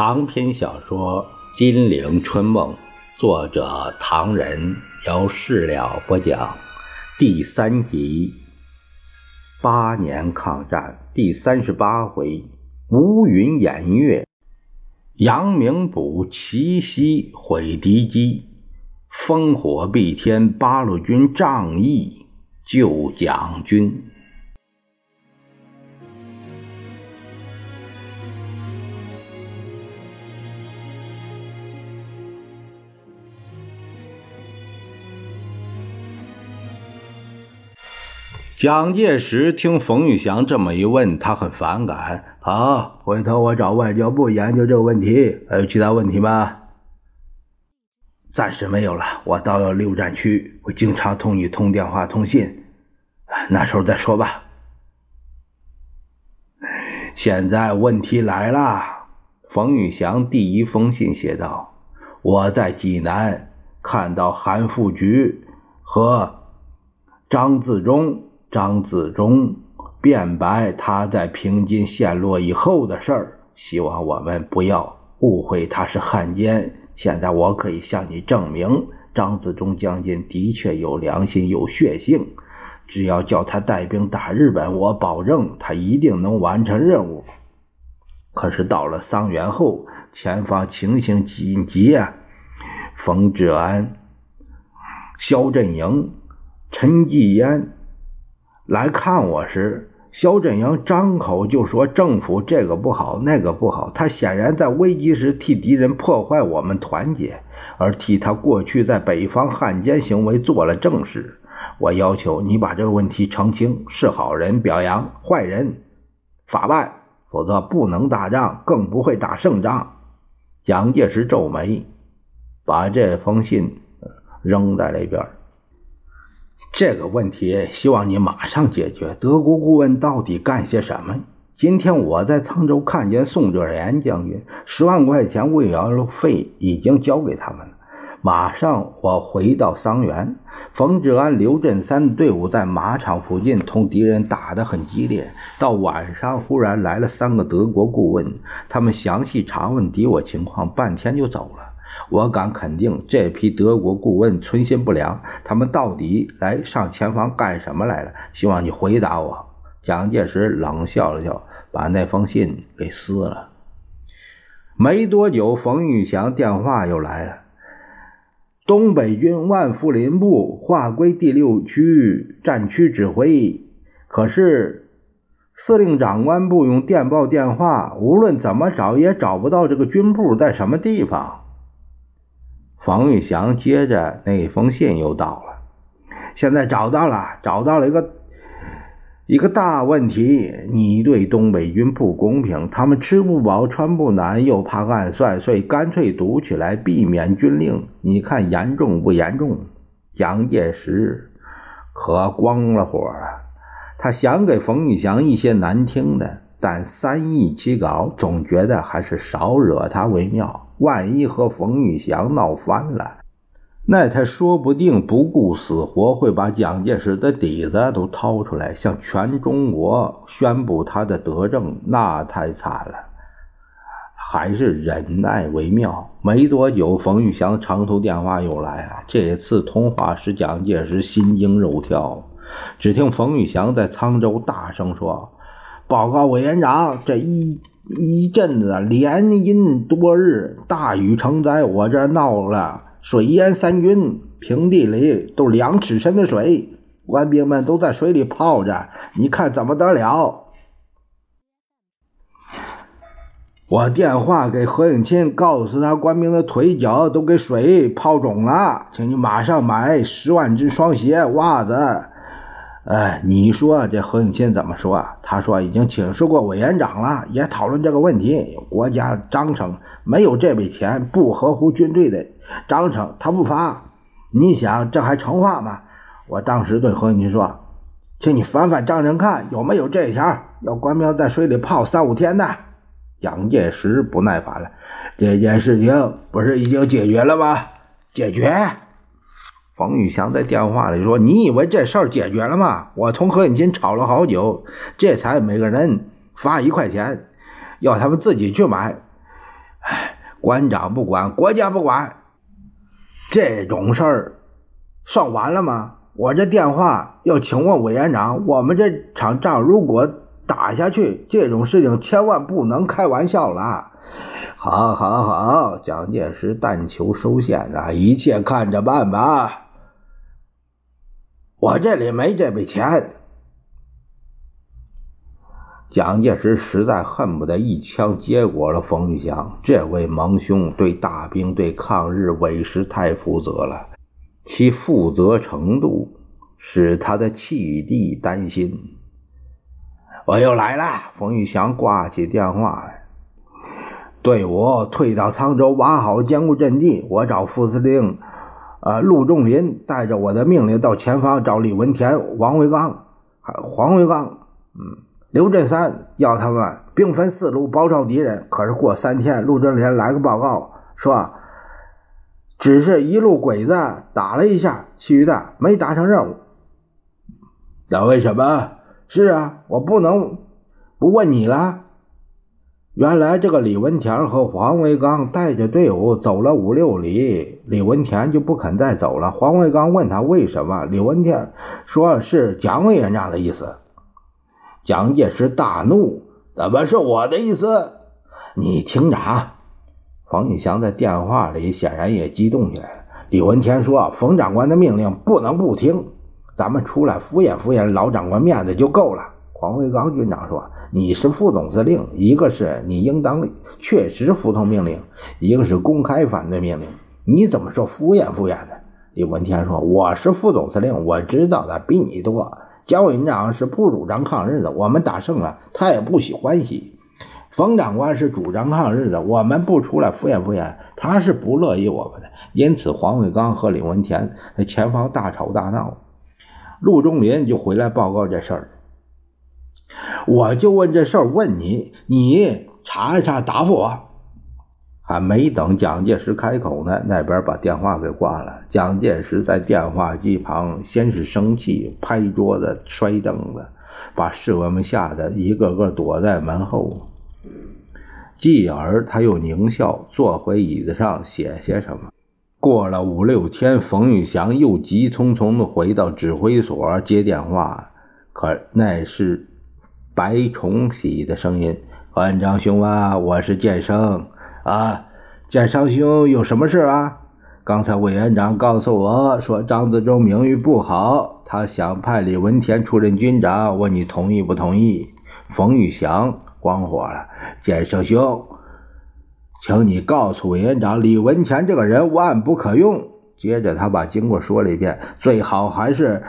长篇小说《金陵春梦》，作者唐人，由事了播讲，第三集。八年抗战第三十八回，乌云掩月，杨明补奇袭毁敌机，烽火蔽天，八路军仗义救蒋军。蒋介石听冯玉祥这么一问，他很反感。好，回头我找外交部研究这个问题。还有其他问题吗？暂时没有了。我到了六战区，会经常同你通电话、通信。那时候再说吧。现在问题来了。冯玉祥第一封信写道：“我在济南看到韩复榘和张自忠。”张自忠辩白他在平津陷落以后的事儿，希望我们不要误会他是汉奸。现在我可以向你证明，张自忠将军的确有良心、有血性。只要叫他带兵打日本，我保证他一定能完成任务。可是到了桑园后，前方情形紧急啊！冯治安、肖振营、陈继炎。来看我时，肖振营张口就说政府这个不好，那个不好。他显然在危机时替敌人破坏我们团结，而替他过去在北方汉奸行为做了正事。我要求你把这个问题澄清：是好人表扬，坏人法办，否则不能打仗，更不会打胜仗。蒋介石皱眉，把这封信扔在了一边。这个问题希望你马上解决。德国顾问到底干些什么？今天我在沧州看见宋哲元将军，十万块钱慰劳费已经交给他们了。马上我回到桑园，冯治安、刘振三的队伍在马场附近同敌人打得很激烈。到晚上，忽然来了三个德国顾问，他们详细查问敌我情况，半天就走了。我敢肯定，这批德国顾问存心不良。他们到底来上前方干什么来了？希望你回答我。蒋介石冷笑了笑，把那封信给撕了。没多久，冯玉祥电话又来了：东北军万福林部划归第六区战区指挥，可是司令长官部用电报电话，无论怎么找也找不到这个军部在什么地方。冯玉祥接着那封信又到了，现在找到了，找到了一个一个大问题。你对东北军不公平，他们吃不饱穿不暖，又怕暗算，所以干脆堵起来，避免军令。你看严重不严重？蒋介石可光了火了，他想给冯玉祥一些难听的，但三易其稿，总觉得还是少惹他为妙。万一和冯玉祥闹翻了，那他说不定不顾死活会把蒋介石的底子都掏出来，向全中国宣布他的德政，那太惨了。还是忍耐为妙。没多久，冯玉祥长途电话又来了，这次通话使蒋介石心惊肉跳。只听冯玉祥在沧州大声说：“报告委员长，这一……”一阵子连阴多日，大雨成灾，我这闹了水淹三军，平地里都两尺深的水，官兵们都在水里泡着，你看怎么得了？我电话给何应钦，告诉他官兵的腿脚都给水泡肿了，请你马上买十万只双鞋、袜子。哎，你说这何应钦怎么说啊？他说已经请示过委员长了，也讨论这个问题。国家章程没有这笔钱，不合乎军队的章程，他不发。你想这还成话吗？我当时对何应钦说：“请你翻翻章程看，有没有这一条，要官兵在水里泡三五天的。”蒋介石不耐烦了：“这件事情不是已经解决了吗？解决。”冯玉祥在电话里说：“你以为这事儿解决了吗？我同何应钦吵了好久，这才每个人发一块钱，要他们自己去买。官长不管，国家不管，这种事儿算完了吗？我这电话要请问委员长，我们这场仗如果打下去，这种事情千万不能开玩笑了。好，好，好，蒋介石但求收线啊，一切看着办吧。我这里没这笔钱。蒋介石实在恨不得一枪结果了冯玉祥。这位盟兄对大兵、对抗日委实太负责了，其负责程度使他的气弟担心。我又来了，冯玉祥挂起电话来。队伍退到沧州，挖好坚固阵地。我找副司令，呃，陆仲林带着我的命令到前方找李文田、王维刚、还黄维刚，嗯。刘振三要他们兵分四路包抄敌人，可是过三天，陆振林来个报告说，只是一路鬼子打了一下，其余的没达成任务。那为什么？是啊，我不能不问你了。原来这个李文田和黄维刚带着队伍走了五六里，李文田就不肯再走了。黄维刚问他为什么，李文田说是蒋委员长的意思。蒋介石大怒：“怎么是我的意思？你听着啊！”冯玉祥在电话里显然也激动起来了。李文田说：“冯长官的命令不能不听，咱们出来敷衍敷衍老长官面子就够了。”黄维刚军长说：“你是副总司令，一个是你应当确实服从命令，一个是公开反对命令，你怎么说敷衍敷衍的？”李文田说：“我是副总司令，我知道的比你多。”焦委员长是不主张抗日的，我们打胜了，他也不喜欢喜。冯长官是主张抗日的，我们不出来敷衍敷衍，他是不乐意我们的。因此，黄伟刚和李文田在前方大吵大闹，陆中林就回来报告这事儿。我就问这事儿，问你，你查一查，答复我。还没等蒋介石开口呢，那边把电话给挂了。蒋介石在电话机旁先是生气，拍桌子、摔凳子，把侍卫们吓得一个个躲在门后。继而他又狞笑，坐回椅子上写些什么。过了五六天，冯玉祥又急匆匆地回到指挥所接电话，可那是白崇禧的声音：“团长兄啊，我是建生。”啊，建生兄有什么事啊？刚才委员长告诉我说张自忠名誉不好，他想派李文田出任军长，问你同意不同意？冯玉祥光火了，建生兄，请你告诉委员长，李文田这个人万不可用。接着他把经过说了一遍，最好还是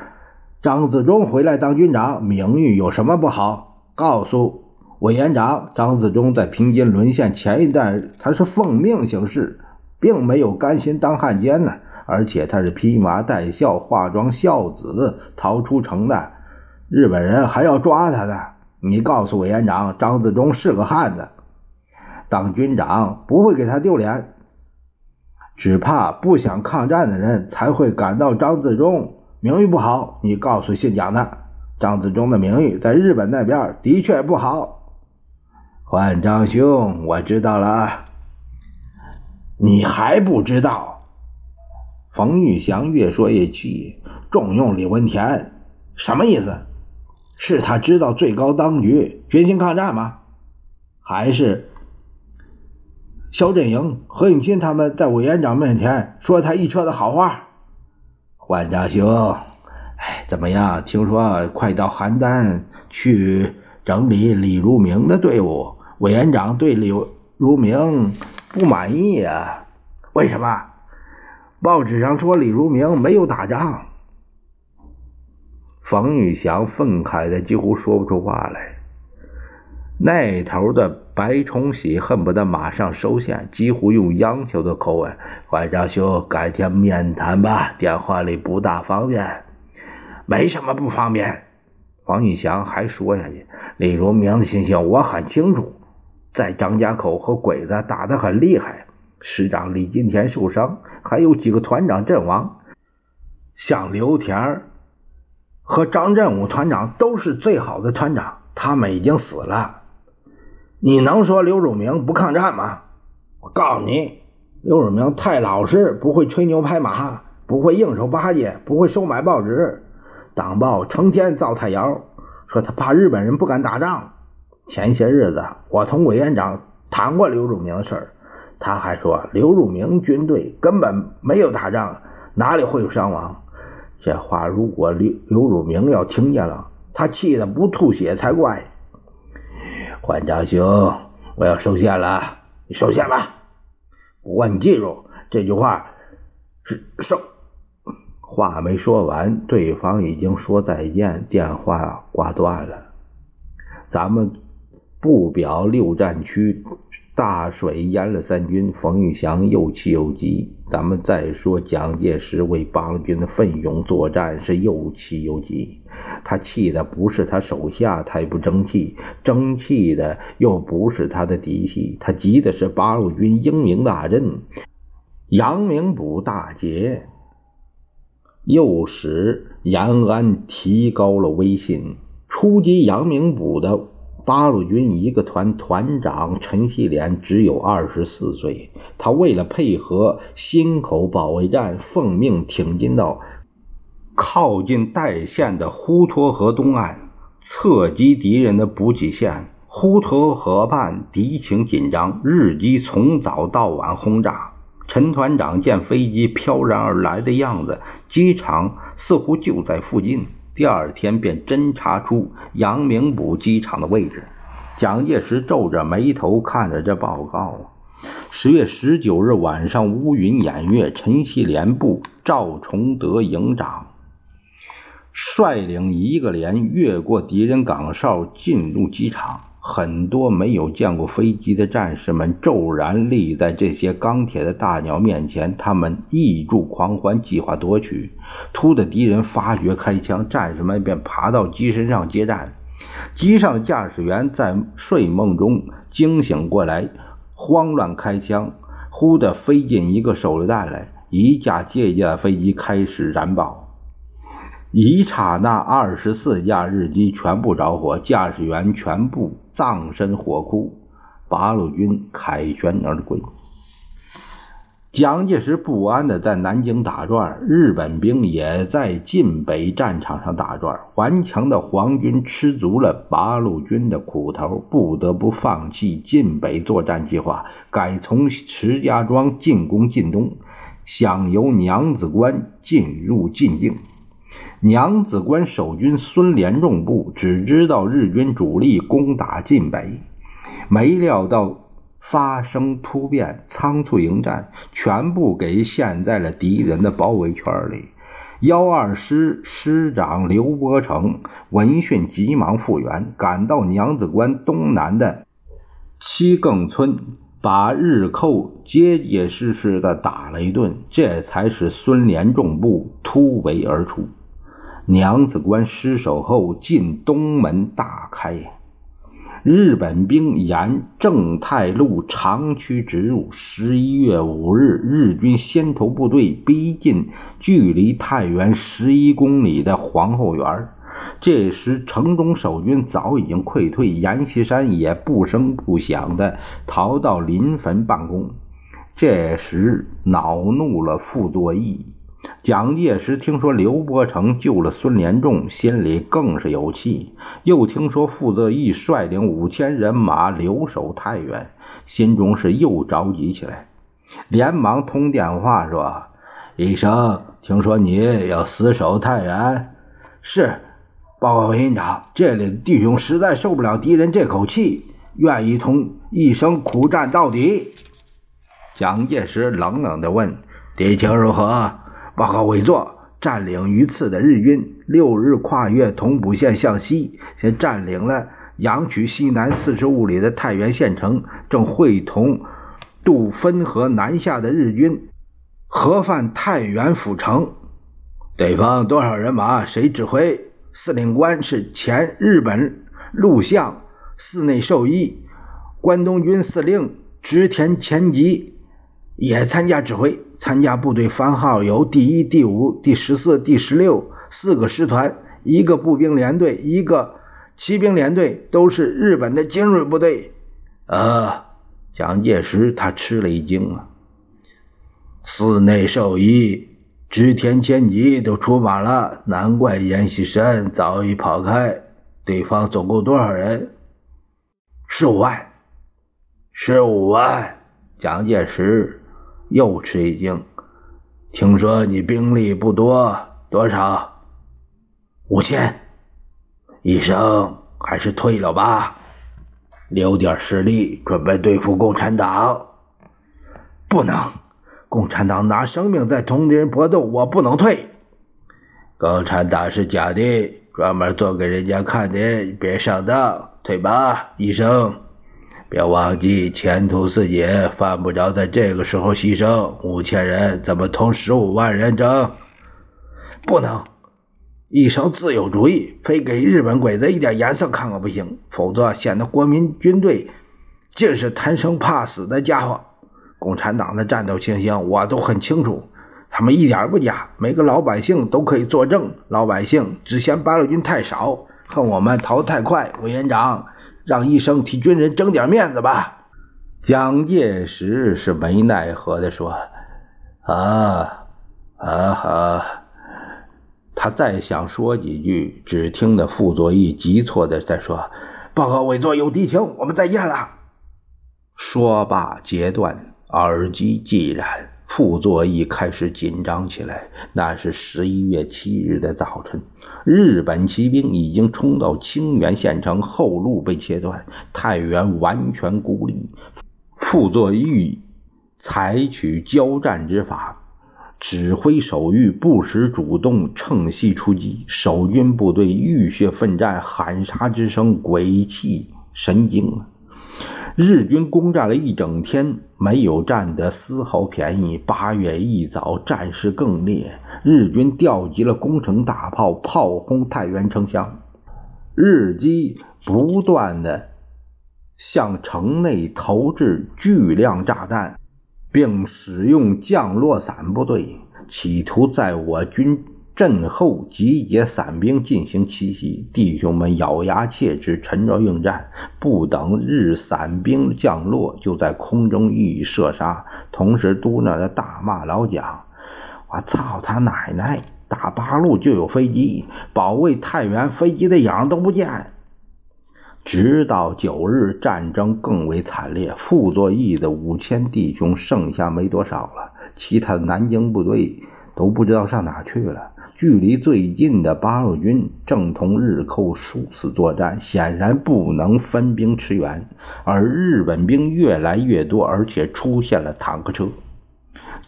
张自忠回来当军长，名誉有什么不好？告诉。委员长张自忠在平津沦陷前一段，他是奉命行事，并没有甘心当汉奸呢。而且他是披麻戴孝、化妆孝子逃出城的，日本人还要抓他呢。你告诉委员长，张自忠是个汉子，当军长不会给他丢脸，只怕不想抗战的人才会感到张自忠名誉不好。你告诉姓蒋的，张自忠的名誉在日本那边的确不好。焕章兄，我知道了。你还不知道？冯玉祥越说越气，重用李文田，什么意思？是他知道最高当局决心抗战吗？还是肖振营、何应钦他们在委员长面前说他一车的好话？焕章兄，哎，怎么样？听说快到邯郸去整理李如明的队伍。委员长对李如明不满意呀？为什么？报纸上说李如明没有打仗。冯玉祥愤慨的几乎说不出话来。那头的白崇禧恨不得马上收线，几乎用央求的口吻：“怀长兄，改天面谈吧，电话里不大方便。”没什么不方便。黄玉祥还说下去：“李如明的情我很清楚。”在张家口和鬼子打得很厉害，师长李金田受伤，还有几个团长阵亡。像刘田和张振武团长都是最好的团长，他们已经死了。你能说刘汝明不抗战吗？我告诉你，刘汝明太老实，不会吹牛拍马，不会应酬巴结，不会收买报纸。党报成天造太谣，说他怕日本人不敢打仗。前些日子，我同委员长谈过刘汝明的事儿，他还说刘汝明军队根本没有打仗，哪里会有伤亡？这话如果刘刘汝明要听见了，他气得不吐血才怪。关长兄，我要收线了，你收线吧。不过你记住这句话是收。话没说完，对方已经说再见，电话挂断了。咱们不表六战区大水淹了三军，冯玉祥又气又急。咱们再说蒋介石为八路军的奋勇作战，是又气又急。他气的不是他手下太不争气，争气的又不是他的嫡系，他急的是八路军英明大振，杨明补大捷。又使延安提高了威信。出击阳明堡的八路军一个团团长陈锡联只有二十四岁，他为了配合忻口保卫战，奉命挺进到靠近代县的呼沱河东岸，侧击敌人的补给线。呼沱河畔敌情紧张，日机从早到晚轰炸。陈团长见飞机飘然而来的样子，机场似乎就在附近。第二天便侦查出杨明堡机场的位置。蒋介石皱着眉头看着这报告。十月十九日晚上，乌云掩月，陈锡联部赵崇德营长率领一个连越过敌人岗哨，进入机场。很多没有见过飞机的战士们骤然立在这些钢铁的大鸟面前，他们意助狂欢，计划夺取。突的敌人发觉开枪，战士们便爬到机身上接战。机上驾驶员在睡梦中惊醒过来，慌乱开枪，忽的飞进一个手榴弹来，一架接一架飞机开始燃爆。一刹那，二十四架日机全部着火，驾驶员全部葬身火窟，八路军凯旋而归。蒋介石不安的在南京打转，日本兵也在晋北战场上打转。顽强的皇军吃足了八路军的苦头，不得不放弃晋北作战计划，改从石家庄进攻晋东，想由娘子关进入晋境。娘子关守军孙连仲部只知道日军主力攻打晋北，没料到发生突变，仓促迎战，全部给陷在了敌人的包围圈里。幺二师师长刘伯承闻讯急忙复员，赶到娘子关东南的七更村，把日寇结结实实的打了一顿，这才使孙连仲部突围而出。娘子关失守后，晋东门大开，日本兵沿正太路长驱直入。十一月五日，日军先头部队逼近距离太原十一公里的皇后园。这时，城中守军早已经溃退，阎锡山也不声不响地逃到临汾办公。这时，恼怒了傅作义。蒋介石听说刘伯承救了孙连仲，心里更是有气；又听说傅作义率领五千人马留守太原，心中是又着急起来，连忙通电话说：“医生，听说你要死守太原？是，报告委员长，这里的弟兄实在受不了敌人这口气，愿意同一生苦战到底。”蒋介石冷冷地问：“敌情如何？”报告委座，占领榆次的日军六日跨越同蒲县向西，先占领了阳曲西南四十五里的太原县城，正会同渡汾河南下的日军合犯太原府城。对方多少人马？谁指挥？司令官是前日本陆相寺内寿一，关东军司令织田前吉也参加指挥。参加部队番号有第一、第五、第十四、第十六四个师团，一个步兵连队，一个骑兵连队，都是日本的精锐部队。呃，蒋介石他吃了一惊啊！寺内寿一织田千吉都出马了，难怪阎锡山早已跑开。对方总共多少人？十五万。十五万！蒋介石又吃一惊。听说你兵力不多，多少？五千。医生还是退了吧，留点实力准备对付共产党。不能，共产党拿生命在同敌人搏斗，我不能退。共产党是假的，专门做给人家看的，别上当。退吧，医生。别忘记前途似锦，犯不着在这个时候牺牲。五千人怎么同十五万人争？不能，一生自有主意，非给日本鬼子一点颜色看看不行，否则显得国民军队尽是贪生怕死的家伙。共产党的战斗情形我都很清楚，他们一点不假，每个老百姓都可以作证。老百姓只嫌八路军太少，恨我们逃得太快。委员长。让医生替军人争点面子吧。蒋介石是没奈何的说：“啊啊哈！”他再想说几句，只听得傅作义急促的在说：“报告委座有敌情，我们再见了。”说罢截断耳机，既然傅作义开始紧张起来。那是十一月七日的早晨。日本骑兵已经冲到清源县城，后路被切断，太原完全孤立。傅作义采取交战之法，指挥守御不时主动乘隙出击，守军部队浴血奋战，喊杀之声鬼泣神惊。日军攻占了一整天，没有占得丝毫便宜。八月一早，战事更烈。日军调集了攻城大炮，炮轰太原城乡。日机不断的向城内投掷巨量炸弹，并使用降落伞部队，企图在我军。阵后集结散兵进行奇袭，弟兄们咬牙切齿，沉着应战。不等日散兵降落，就在空中予以射杀，同时嘟囔着大骂老蒋：“我操他奶奶！打八路就有飞机，保卫太原飞机的影都不见。”直到九日，战争更为惨烈，傅作义的五千弟兄剩下没多少了，其他的南京部队都不知道上哪去了。距离最近的八路军正同日寇殊死作战，显然不能分兵驰援。而日本兵越来越多，而且出现了坦克车。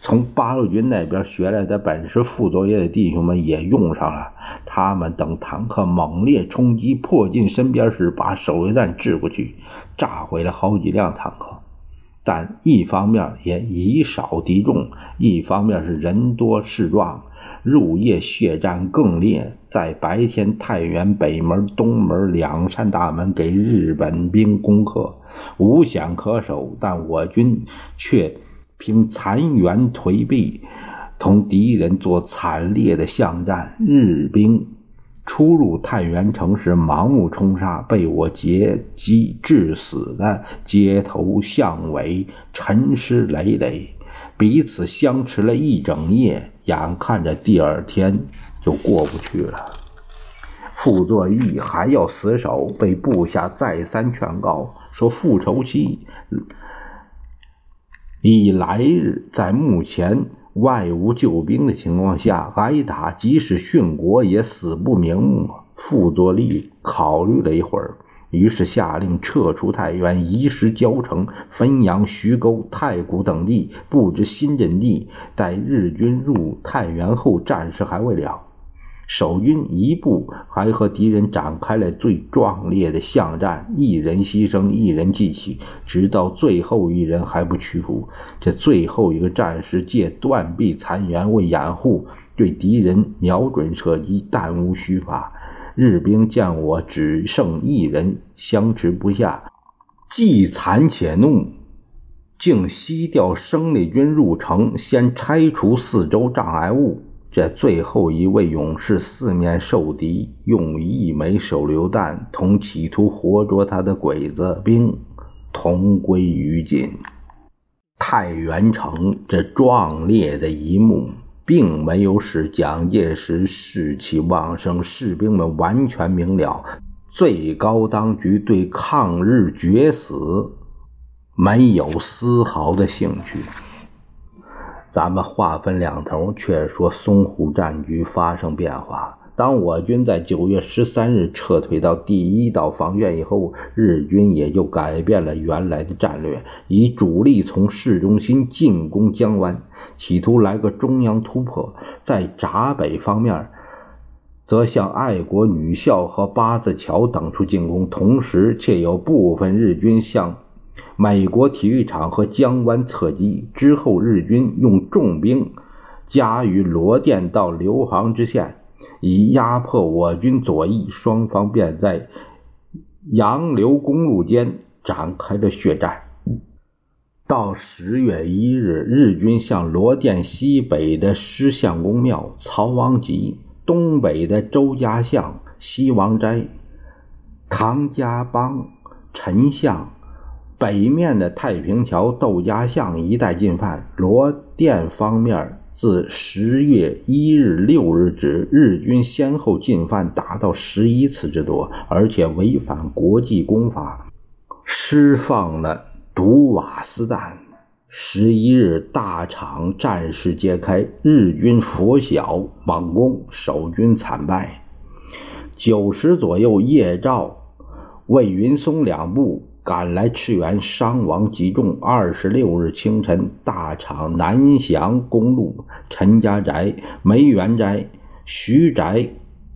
从八路军那边学来的本事，副作业的弟兄们也用上了。他们等坦克猛烈冲击迫近身边时，把手榴弹掷过去，炸毁了好几辆坦克。但一方面也以少敌众，一方面是人多势壮。入夜血战更烈，在白天，太原北门、东门两扇大门给日本兵攻克，无险可守，但我军却凭残垣颓壁，同敌人做惨烈的巷战。日兵出入太原城时，盲目冲杀，被我截击致死的街头巷尾，陈尸累累，彼此相持了一整夜。眼看着第二天就过不去了，傅作义还要死守，被部下再三劝告，说复仇期以来日，在目前外无救兵的情况下，挨打即使殉国也死不瞑目。傅作义考虑了一会儿。于是下令撤出太原，移师交城、汾阳、徐沟、太谷等地，布置新阵地。待日军入太原后，战事还未了。守军一部还和敌人展开了最壮烈的巷战，一人牺牲，一人继续，直到最后一人还不屈服。这最后一个战士借断壁残垣为掩护，对敌人瞄准射击，弹无虚发。日兵见我只剩一人，相持不下，既残且怒，竟吸调生力军入城，先拆除四周障碍物。这最后一位勇士四面受敌，用一枚手榴弹同企图活捉他的鬼子兵同归于尽。太原城这壮烈的一幕，并没有使蒋介石士气旺盛，士兵们完全明了，最高当局对抗日决死没有丝毫的兴趣。咱们话分两头，却说淞沪战局发生变化。当我军在九月十三日撤退到第一道防线以后，日军也就改变了原来的战略，以主力从市中心进攻江湾，企图来个中央突破；在闸北方面，则向爱国女校和八字桥等处进攻，同时且有部分日军向美国体育场和江湾侧击。之后，日军用重兵加于罗店到刘杭之线。以压迫我军左翼，双方便在杨刘公路间展开了血战。到十月一日，日军向罗店西北的施相公庙、曹王集，东北的周家巷、西王斋、唐家浜、陈巷，北面的太平桥、窦家巷一带进犯。罗店方面。自十月一日、六日止，日军先后进犯达到十一次之多，而且违反国际公法，释放了毒瓦斯弹。十一日，大场战事揭开，日军拂晓猛攻，守军惨败。九时左右，叶兆、魏云松两部。赶来驰援，伤亡极重。二十六日清晨，大厂南翔公路陈家宅、梅园斋、徐宅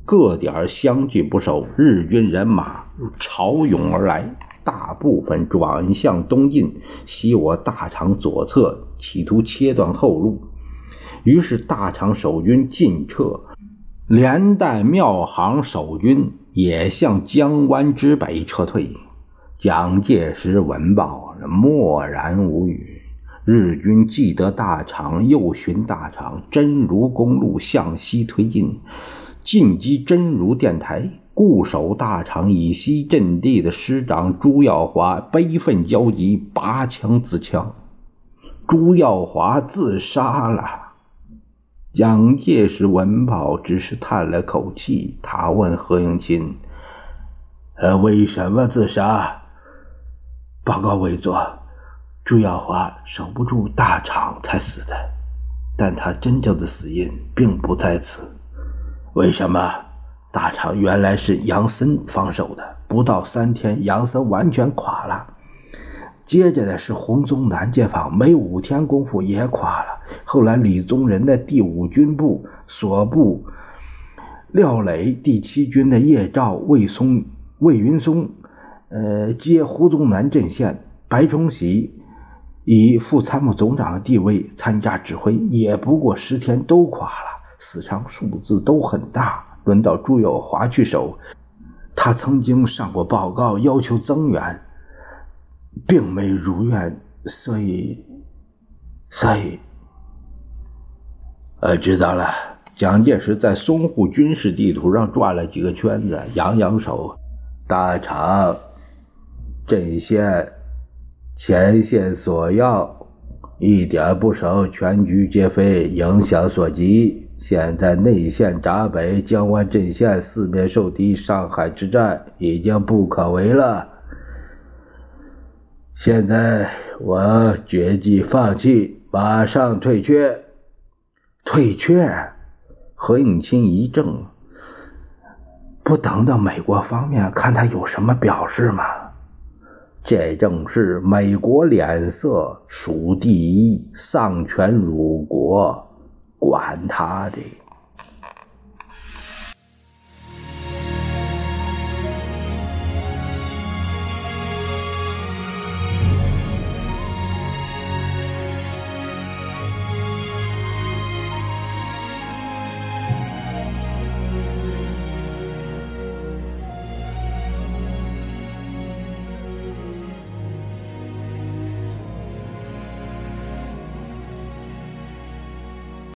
各点相继不守，日军人马潮涌而来，大部分转向东进，袭我大厂左侧，企图切断后路。于是大厂守军进撤，连带庙行守军也向江湾之北撤退。蒋介石闻报，默然无语。日军既得大场，又寻大场真如公路向西推进，进击真如电台。固守大场以西阵地的师长朱耀华悲愤交集，拔枪自枪。朱耀华自杀了。蒋介石闻报，只是叹了口气。他问何应钦：“呃，为什么自杀？”报告委座，朱耀华守不住大厂才死的，但他真正的死因并不在此。为什么？大厂原来是杨森防守的，不到三天，杨森完全垮了。接着的是洪宗南街坊，没五天功夫也垮了。后来李宗仁的第五军部所部廖磊，第七军的叶兆、魏松、魏云松。呃，接胡宗南阵线，白崇禧以副参谋总长的地位参加指挥，也不过十天都垮了，死伤数字都很大。轮到朱友华去守，他曾经上过报告，要求增援，并没如愿，所以，所以，呃，知道了。蒋介石在淞沪军事地图上转了几个圈子，扬扬手，大场。阵线前线索要，一点不守，全局皆非，影响所及。现在内线闸北、江湾阵线四面受敌，上海之战已经不可为了。现在我决计放弃，马上退却。退却？何应钦一怔，不等等美国方面看他有什么表示吗？这正是美国脸色数第一，丧权辱国，管他的。